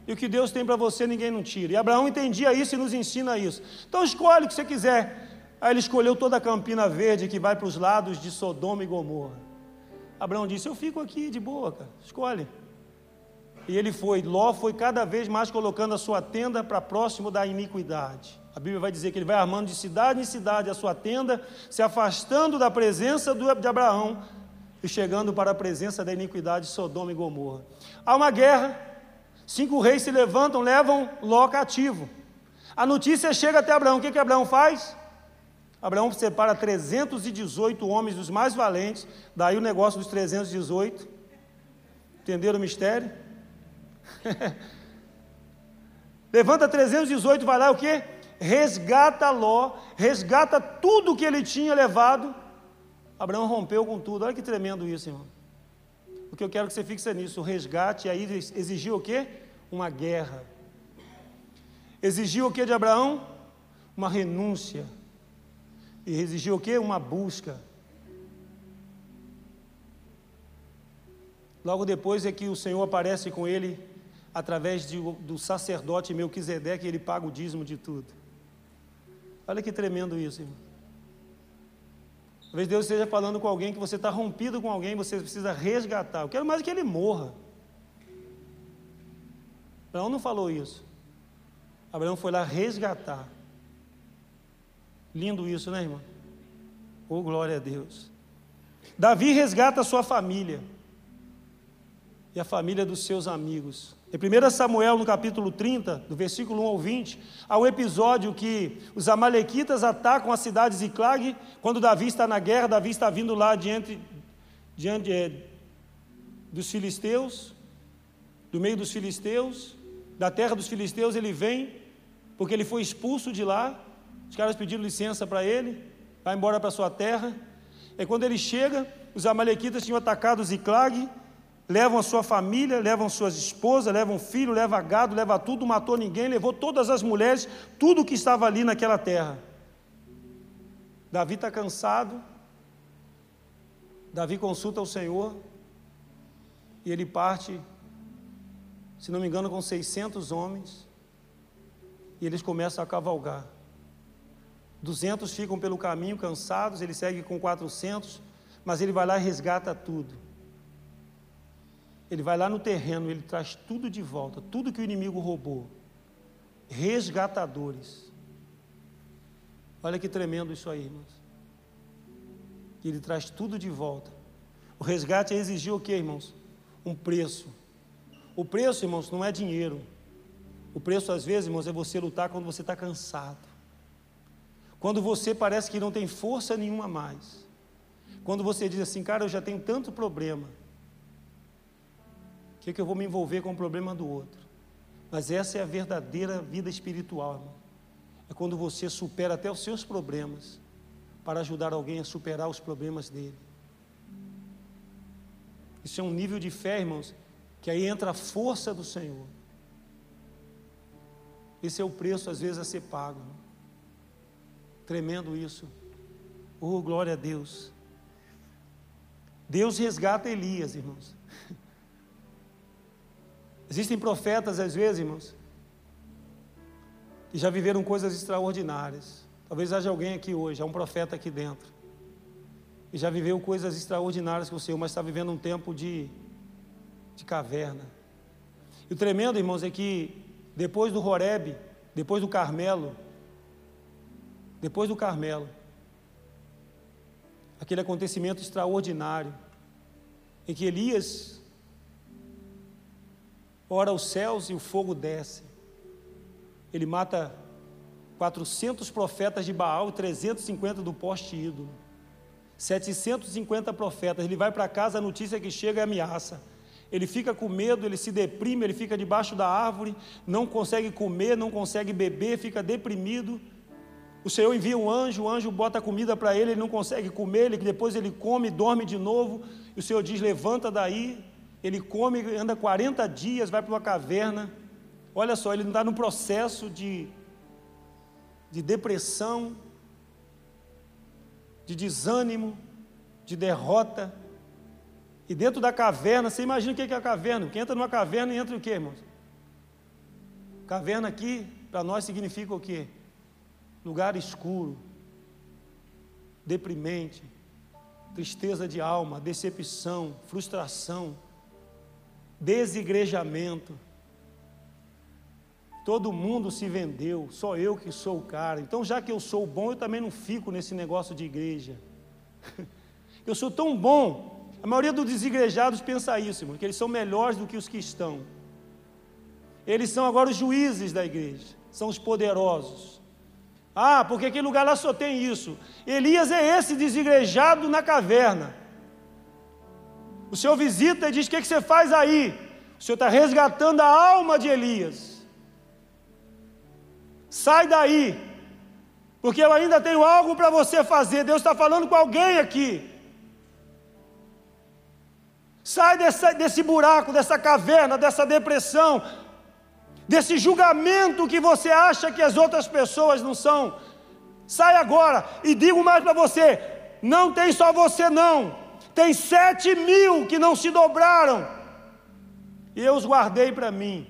E o que Deus tem para você, ninguém não tira. E Abraão entendia isso e nos ensina isso. Então escolhe o que você quiser. Aí ele escolheu toda a campina verde que vai para os lados de Sodoma e Gomorra. Abraão disse: Eu fico aqui de boa, cara. Escolhe. E ele foi. Ló foi cada vez mais colocando a sua tenda para próximo da iniquidade. A Bíblia vai dizer que ele vai armando de cidade em cidade a sua tenda, se afastando da presença de Abraão e chegando para a presença da iniquidade de Sodoma e Gomorra. Há uma guerra Cinco reis se levantam, levam Ló cativo. A notícia chega até Abraão. O que, que Abraão faz? Abraão separa 318 homens dos mais valentes. Daí o negócio dos 318. Entenderam o mistério? Levanta 318, vai lá o que? Resgata Ló, resgata tudo que ele tinha levado. Abraão rompeu com tudo. Olha que tremendo isso, irmão. O que eu quero que você fixe nisso, o resgate aí exigiu o quê? Uma guerra. Exigiu o que de Abraão? Uma renúncia. E exigiu o quê? Uma busca. Logo depois é que o Senhor aparece com ele através de, do sacerdote Melquisedeque, ele paga o dízimo de tudo. Olha que tremendo isso, irmão. Talvez Deus esteja falando com alguém que você está rompido com alguém, você precisa resgatar. Eu quero mais que ele morra. Abraão não falou isso. Abraão foi lá resgatar. Lindo isso, né, irmão? Oh, glória a Deus. Davi resgata a sua família e a família dos seus amigos. Em 1 Samuel, no capítulo 30, do versículo 1 ao 20, há um episódio que os amalequitas atacam a cidade de Ziclag, quando Davi está na guerra, Davi está vindo lá diante, diante é, dos filisteus, do meio dos filisteus, da terra dos filisteus, ele vem, porque ele foi expulso de lá, os caras pediram licença para ele, vai embora para sua terra, e quando ele chega, os amalequitas tinham atacado Ziclag, levam a sua família, levam suas esposas, levam filho, leva gado, leva tudo, matou ninguém, levou todas as mulheres, tudo que estava ali naquela terra. Davi está cansado, Davi consulta o Senhor, e ele parte, se não me engano, com 600 homens, e eles começam a cavalgar. 200 ficam pelo caminho cansados, ele segue com 400, mas ele vai lá e resgata tudo. Ele vai lá no terreno, ele traz tudo de volta, tudo que o inimigo roubou. Resgatadores. Olha que tremendo isso aí, irmãos. Ele traz tudo de volta. O resgate exigiu o que, irmãos? Um preço. O preço, irmãos, não é dinheiro. O preço, às vezes, irmãos, é você lutar quando você está cansado. Quando você parece que não tem força nenhuma mais. Quando você diz assim, cara, eu já tenho tanto problema que, que eu vou me envolver com o problema do outro? Mas essa é a verdadeira vida espiritual, irmão. É quando você supera até os seus problemas para ajudar alguém a superar os problemas dele. Isso é um nível de fé, irmãos, que aí entra a força do Senhor. Esse é o preço, às vezes, a ser pago. Irmão. Tremendo isso. Oh, glória a Deus. Deus resgata Elias, irmãos. Existem profetas, às vezes, irmãos, que já viveram coisas extraordinárias. Talvez haja alguém aqui hoje, há um profeta aqui dentro, que já viveu coisas extraordinárias com o Senhor, mas está vivendo um tempo de, de caverna. E o tremendo, irmãos, é que depois do Horebe, depois do Carmelo, depois do Carmelo, aquele acontecimento extraordinário, em que Elias ora os céus e o fogo desce. Ele mata 400 profetas de Baal e 350 do poste ídolo. 750 profetas. Ele vai para casa, a notícia que chega é ameaça. Ele fica com medo, ele se deprime, ele fica debaixo da árvore, não consegue comer, não consegue beber, fica deprimido. O Senhor envia um anjo, o anjo bota comida para ele, ele não consegue comer, ele, depois ele come, dorme de novo. E o Senhor diz: Levanta daí. Ele come, anda 40 dias, vai para uma caverna. Olha só, ele está no processo de, de depressão, de desânimo, de derrota. E dentro da caverna, você imagina o que é a caverna? Quem entra numa caverna entra o quê, irmãos? Caverna aqui, para nós, significa o quê? Lugar escuro, deprimente, tristeza de alma, decepção, frustração, desigrejamento. Todo mundo se vendeu, só eu que sou o cara. Então, já que eu sou bom, eu também não fico nesse negócio de igreja. Eu sou tão bom. A maioria dos desigrejados pensa isso, irmão, que eles são melhores do que os que estão. Eles são agora os juízes da igreja, são os poderosos. Ah, porque aquele lugar lá só tem isso. Elias é esse desigrejado na caverna. O Senhor visita e diz: O que, que você faz aí? O Senhor está resgatando a alma de Elias. Sai daí, porque eu ainda tenho algo para você fazer. Deus está falando com alguém aqui. Sai dessa, desse buraco, dessa caverna, dessa depressão, desse julgamento que você acha que as outras pessoas não são. Sai agora e digo mais para você: não tem só você, não. Tem sete mil que não se dobraram, e eu os guardei para mim.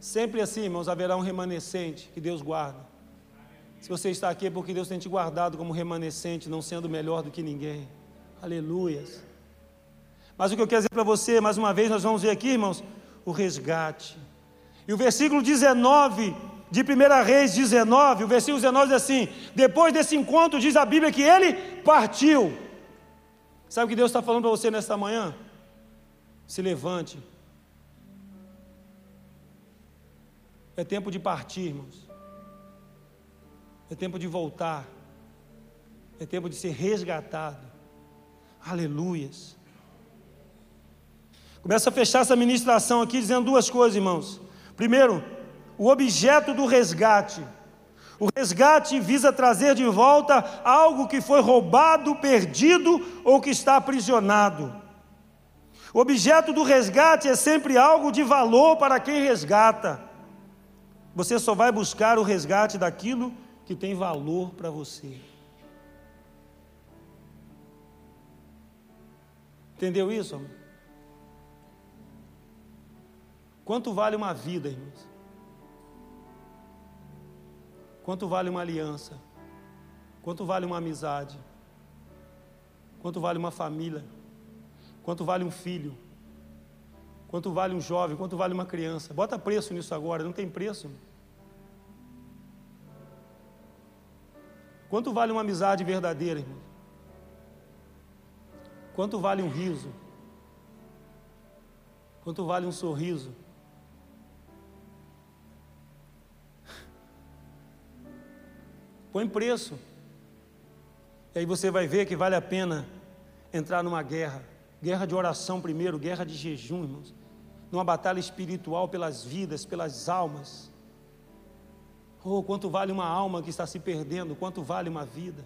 Sempre assim, irmãos, haverá um remanescente que Deus guarda. Se você está aqui é porque Deus tem te guardado como remanescente, não sendo melhor do que ninguém. Aleluias. Mas o que eu quero dizer para você, mais uma vez, nós vamos ver aqui, irmãos, o resgate. E o versículo 19 de 1 Reis 19, o versículo 19 diz assim: Depois desse encontro, diz a Bíblia que ele partiu. Sabe o que Deus está falando para você nesta manhã? Se levante É tempo de partir, irmãos. É tempo de voltar. É tempo de ser resgatado. Aleluias. Começa a fechar essa ministração aqui dizendo duas coisas, irmãos. Primeiro, o objeto do resgate. O resgate visa trazer de volta algo que foi roubado, perdido ou que está aprisionado. O objeto do resgate é sempre algo de valor para quem resgata. Você só vai buscar o resgate daquilo que tem valor para você. Entendeu isso? Amor? Quanto vale uma vida, irmãos? Quanto vale uma aliança? Quanto vale uma amizade? Quanto vale uma família? Quanto vale um filho? Quanto vale um jovem? Quanto vale uma criança? Bota preço nisso agora, não tem preço. Quanto vale uma amizade verdadeira, irmão? Quanto vale um riso? Quanto vale um sorriso? Põe preço. E aí você vai ver que vale a pena entrar numa guerra. Guerra de oração primeiro, guerra de jejum, irmãos numa batalha espiritual pelas vidas, pelas almas. Oh, quanto vale uma alma que está se perdendo, quanto vale uma vida.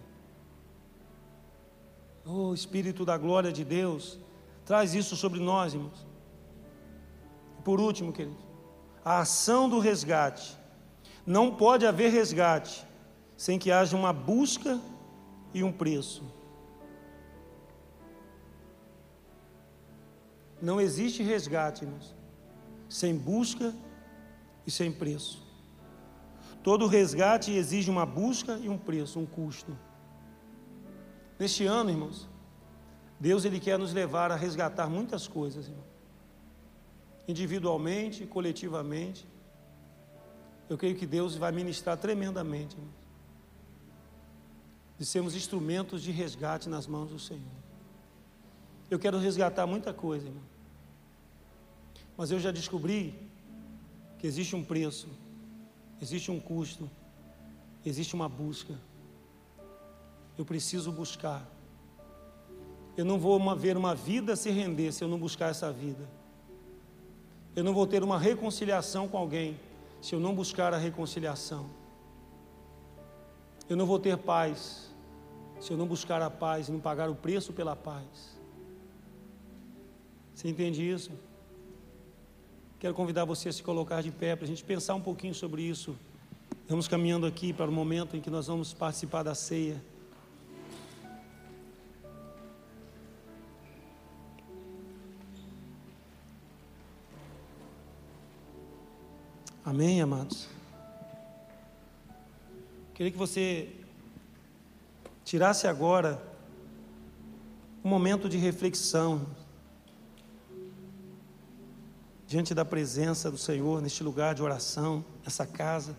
Oh, Espírito da glória de Deus, traz isso sobre nós, irmãos. Por último, querido, a ação do resgate. Não pode haver resgate sem que haja uma busca e um preço. Não existe resgate, irmãos, sem busca e sem preço. Todo resgate exige uma busca e um preço, um custo. Neste ano, irmãos, Deus ele quer nos levar a resgatar muitas coisas, irmão. Individualmente, coletivamente. Eu creio que Deus vai ministrar tremendamente, irmãos. De sermos instrumentos de resgate nas mãos do Senhor. Eu quero resgatar muita coisa, irmão. Mas eu já descobri que existe um preço. existe um custo, existe uma busca. Eu preciso buscar. Eu não vou ver uma vida se render se eu não buscar essa vida. Eu não vou ter uma reconciliação com alguém se eu não buscar a reconciliação. Eu não vou ter paz se eu não buscar a paz e não pagar o preço pela paz. Você entende isso? Quero convidar você a se colocar de pé para a gente pensar um pouquinho sobre isso. Estamos caminhando aqui para o momento em que nós vamos participar da ceia. Amém, amados? Queria que você tirasse agora um momento de reflexão diante da presença do Senhor, neste lugar de oração, nessa casa.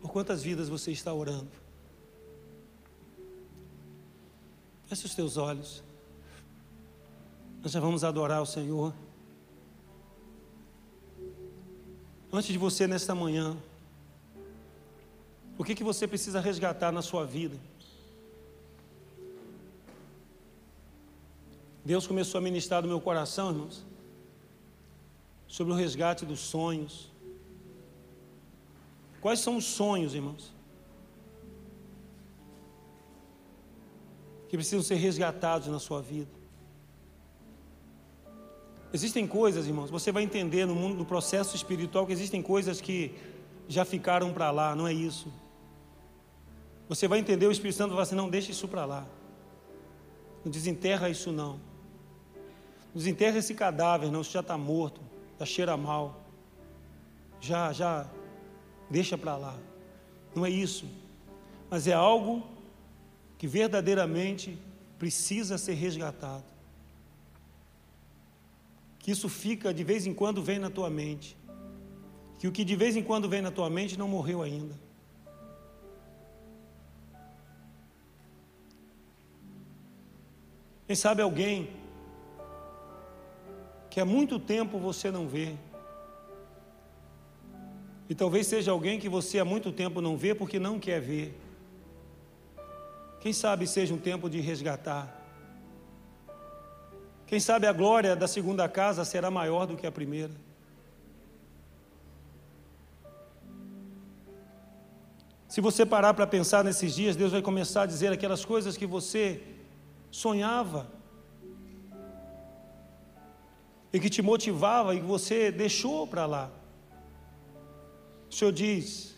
Por quantas vidas você está orando? Feche os teus olhos. Nós já vamos adorar o Senhor. Antes de você, nesta manhã, o que, que você precisa resgatar na sua vida? Deus começou a ministrar no meu coração, irmãos, sobre o resgate dos sonhos. Quais são os sonhos, irmãos? Que precisam ser resgatados na sua vida. Existem coisas, irmãos, você vai entender no mundo do processo espiritual que existem coisas que já ficaram para lá, não é isso. Você vai entender, o Espírito Santo vai assim, não deixa isso para lá. Não desenterra isso não. Não desenterra esse cadáver, não, isso já está morto, já cheira mal. Já, já, deixa para lá. Não é isso. Mas é algo que verdadeiramente precisa ser resgatado. Que isso fica de vez em quando vem na tua mente. Que o que de vez em quando vem na tua mente não morreu ainda. Quem sabe alguém que há muito tempo você não vê. E talvez seja alguém que você há muito tempo não vê porque não quer ver. Quem sabe seja um tempo de resgatar. Quem sabe a glória da segunda casa será maior do que a primeira. Se você parar para pensar nesses dias, Deus vai começar a dizer aquelas coisas que você sonhava e que te motivava e que você deixou para lá. O Senhor diz: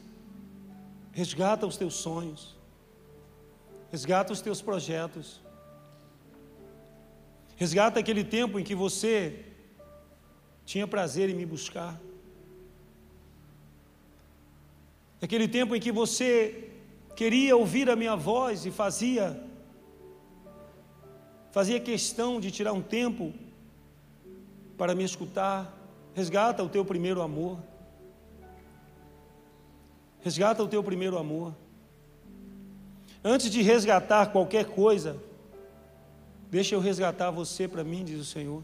resgata os teus sonhos, resgata os teus projetos, resgata aquele tempo em que você tinha prazer em me buscar, aquele tempo em que você queria ouvir a minha voz e fazia fazia questão de tirar um tempo para me escutar. Resgata o teu primeiro amor. Resgata o teu primeiro amor. Antes de resgatar qualquer coisa, deixa eu resgatar você para mim, diz o Senhor.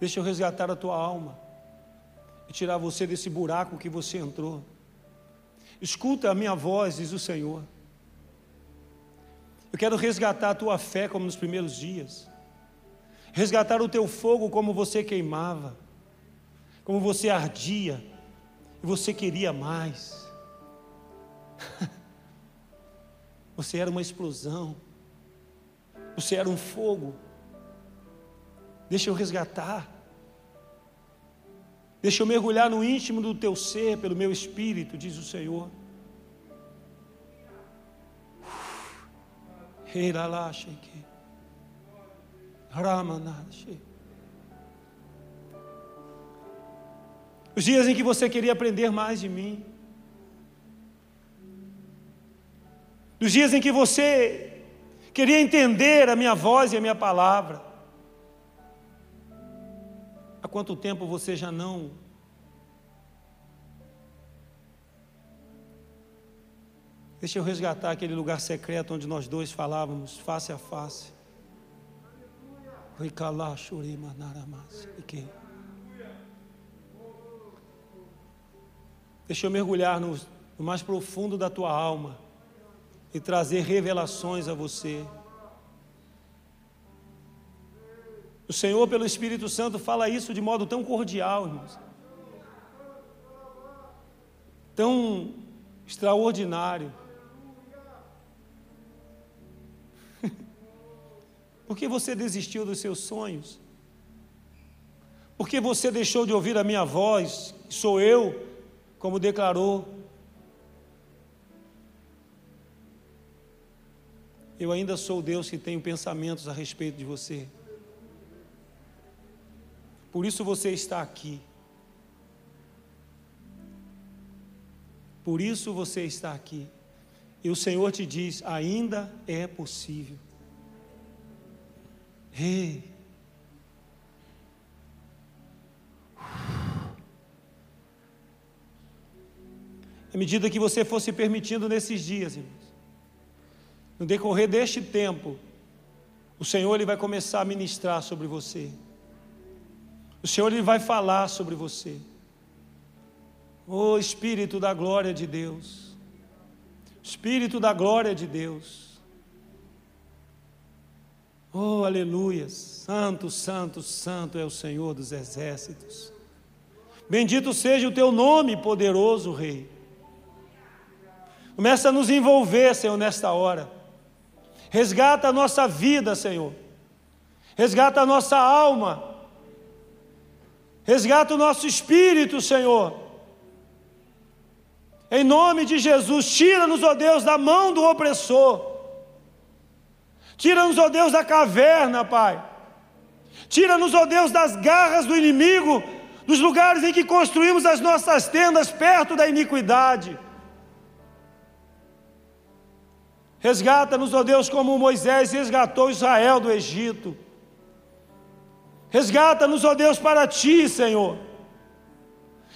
Deixa eu resgatar a tua alma e tirar você desse buraco que você entrou. Escuta a minha voz, diz o Senhor. Eu quero resgatar a tua fé como nos primeiros dias, resgatar o teu fogo como você queimava, como você ardia, e você queria mais. Você era uma explosão, você era um fogo. Deixa eu resgatar. Deixa eu mergulhar no íntimo do teu ser, pelo meu espírito, diz o Senhor. Os dias em que você queria aprender mais de mim. Os dias em que você queria entender a minha voz e a minha palavra. Há quanto tempo você já não Deixa eu resgatar aquele lugar secreto onde nós dois falávamos face a face. Deixa eu mergulhar no, no mais profundo da tua alma e trazer revelações a você. O Senhor, pelo Espírito Santo, fala isso de modo tão cordial, irmãos. Tão extraordinário. Por que você desistiu dos seus sonhos? Por que você deixou de ouvir a minha voz? Sou eu, como declarou. Eu ainda sou Deus que tenho pensamentos a respeito de você. Por isso você está aqui. Por isso você está aqui. E o Senhor te diz: ainda é possível. Ei. À medida que você for se permitindo nesses dias, irmãos, no decorrer deste tempo, o Senhor ele vai começar a ministrar sobre você. O Senhor ele vai falar sobre você. Oh Espírito da glória de Deus. Espírito da glória de Deus. Oh, aleluia. Santo, santo, santo é o Senhor dos exércitos. Bendito seja o teu nome, poderoso Rei. Começa a nos envolver, Senhor, nesta hora. Resgata a nossa vida, Senhor. Resgata a nossa alma. Resgata o nosso espírito, Senhor. Em nome de Jesus, tira-nos, ó Deus, da mão do opressor. Tira-nos, ó Deus, da caverna, Pai. Tira-nos, ó Deus, das garras do inimigo, dos lugares em que construímos as nossas tendas perto da iniquidade. Resgata-nos, ó Deus, como Moisés resgatou Israel do Egito. Resgata-nos, ó Deus, para ti, Senhor.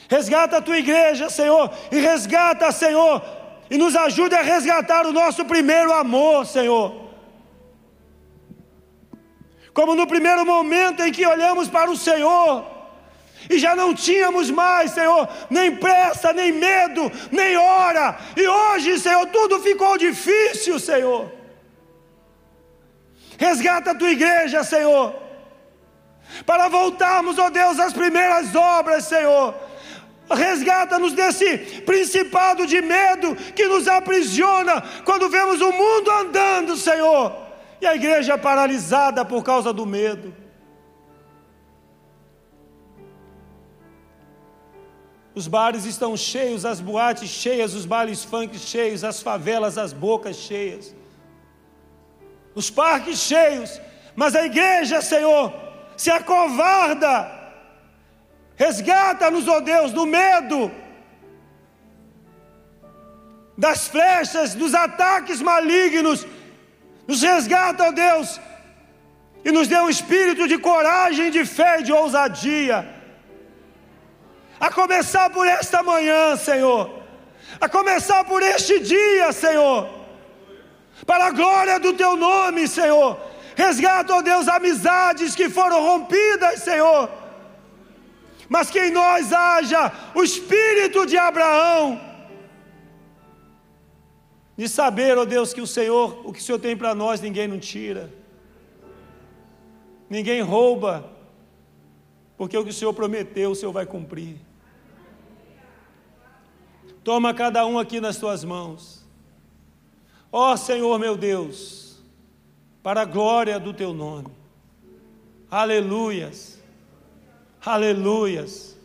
Resgata a tua igreja, Senhor, e resgata, Senhor, e nos ajude a resgatar o nosso primeiro amor, Senhor. Como no primeiro momento em que olhamos para o Senhor, e já não tínhamos mais, Senhor, nem pressa, nem medo, nem hora, e hoje, Senhor, tudo ficou difícil, Senhor. Resgata a tua igreja, Senhor para voltarmos, ó Deus, às primeiras obras, Senhor. Resgata-nos desse principado de medo que nos aprisiona quando vemos o mundo andando, Senhor, e a igreja paralisada por causa do medo. Os bares estão cheios, as boates cheias, os bailes funk cheios, as favelas, as bocas cheias, os parques cheios, mas a igreja, Senhor, se acovarda. Resgata-nos, ó Deus, do medo, das flechas, dos ataques malignos. Nos resgata, ó Deus, e nos dê um espírito de coragem, de fé de ousadia. A começar por esta manhã, Senhor. A começar por este dia, Senhor. Para a glória do teu nome, Senhor Resgata, ó Deus, amizades que foram rompidas, Senhor. Mas que em nós haja o espírito de Abraão. De saber, ó Deus, que o Senhor, o que o Senhor tem para nós, ninguém não tira. Ninguém rouba. Porque o que o Senhor prometeu, o Senhor vai cumprir. Toma cada um aqui nas tuas mãos. Ó Senhor meu Deus para a glória do teu nome. Aleluias. Aleluias.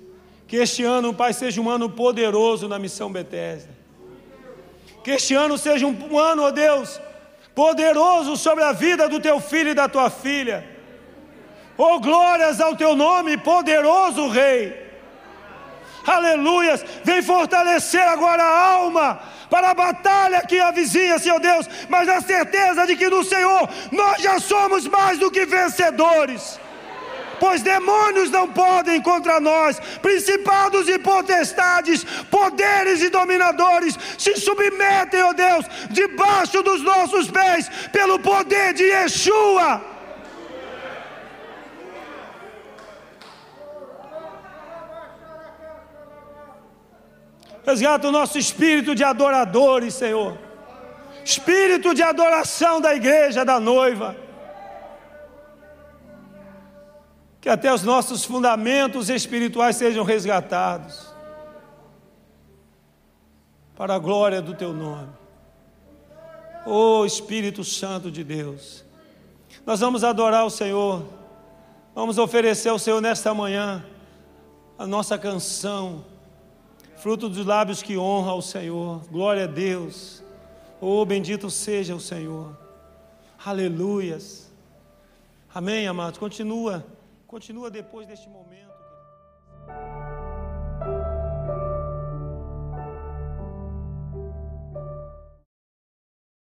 Que este ano, Pai, seja um ano poderoso na missão Bethesda. Que este ano seja um ano, ó Deus, poderoso sobre a vida do teu filho e da tua filha. Oh, glórias ao teu nome, poderoso Rei. Aleluias. Vem fortalecer agora a alma para a batalha que avizinha, Senhor Deus, mas a certeza de que no Senhor nós já somos mais do que vencedores. pois demônios não podem contra nós, principados e potestades, poderes e dominadores se submetem, ó Deus, debaixo dos nossos pés, pelo poder de Yeshua. Resgata o nosso espírito de adoradores, Senhor. Espírito de adoração da igreja, da noiva. Que até os nossos fundamentos espirituais sejam resgatados. Para a glória do teu nome. Oh Espírito Santo de Deus. Nós vamos adorar o Senhor. Vamos oferecer ao Senhor nesta manhã a nossa canção fruto dos lábios que honra ao Senhor. Glória a Deus. Oh, bendito seja o Senhor. Aleluias. Amém, amados. Continua, continua depois deste momento.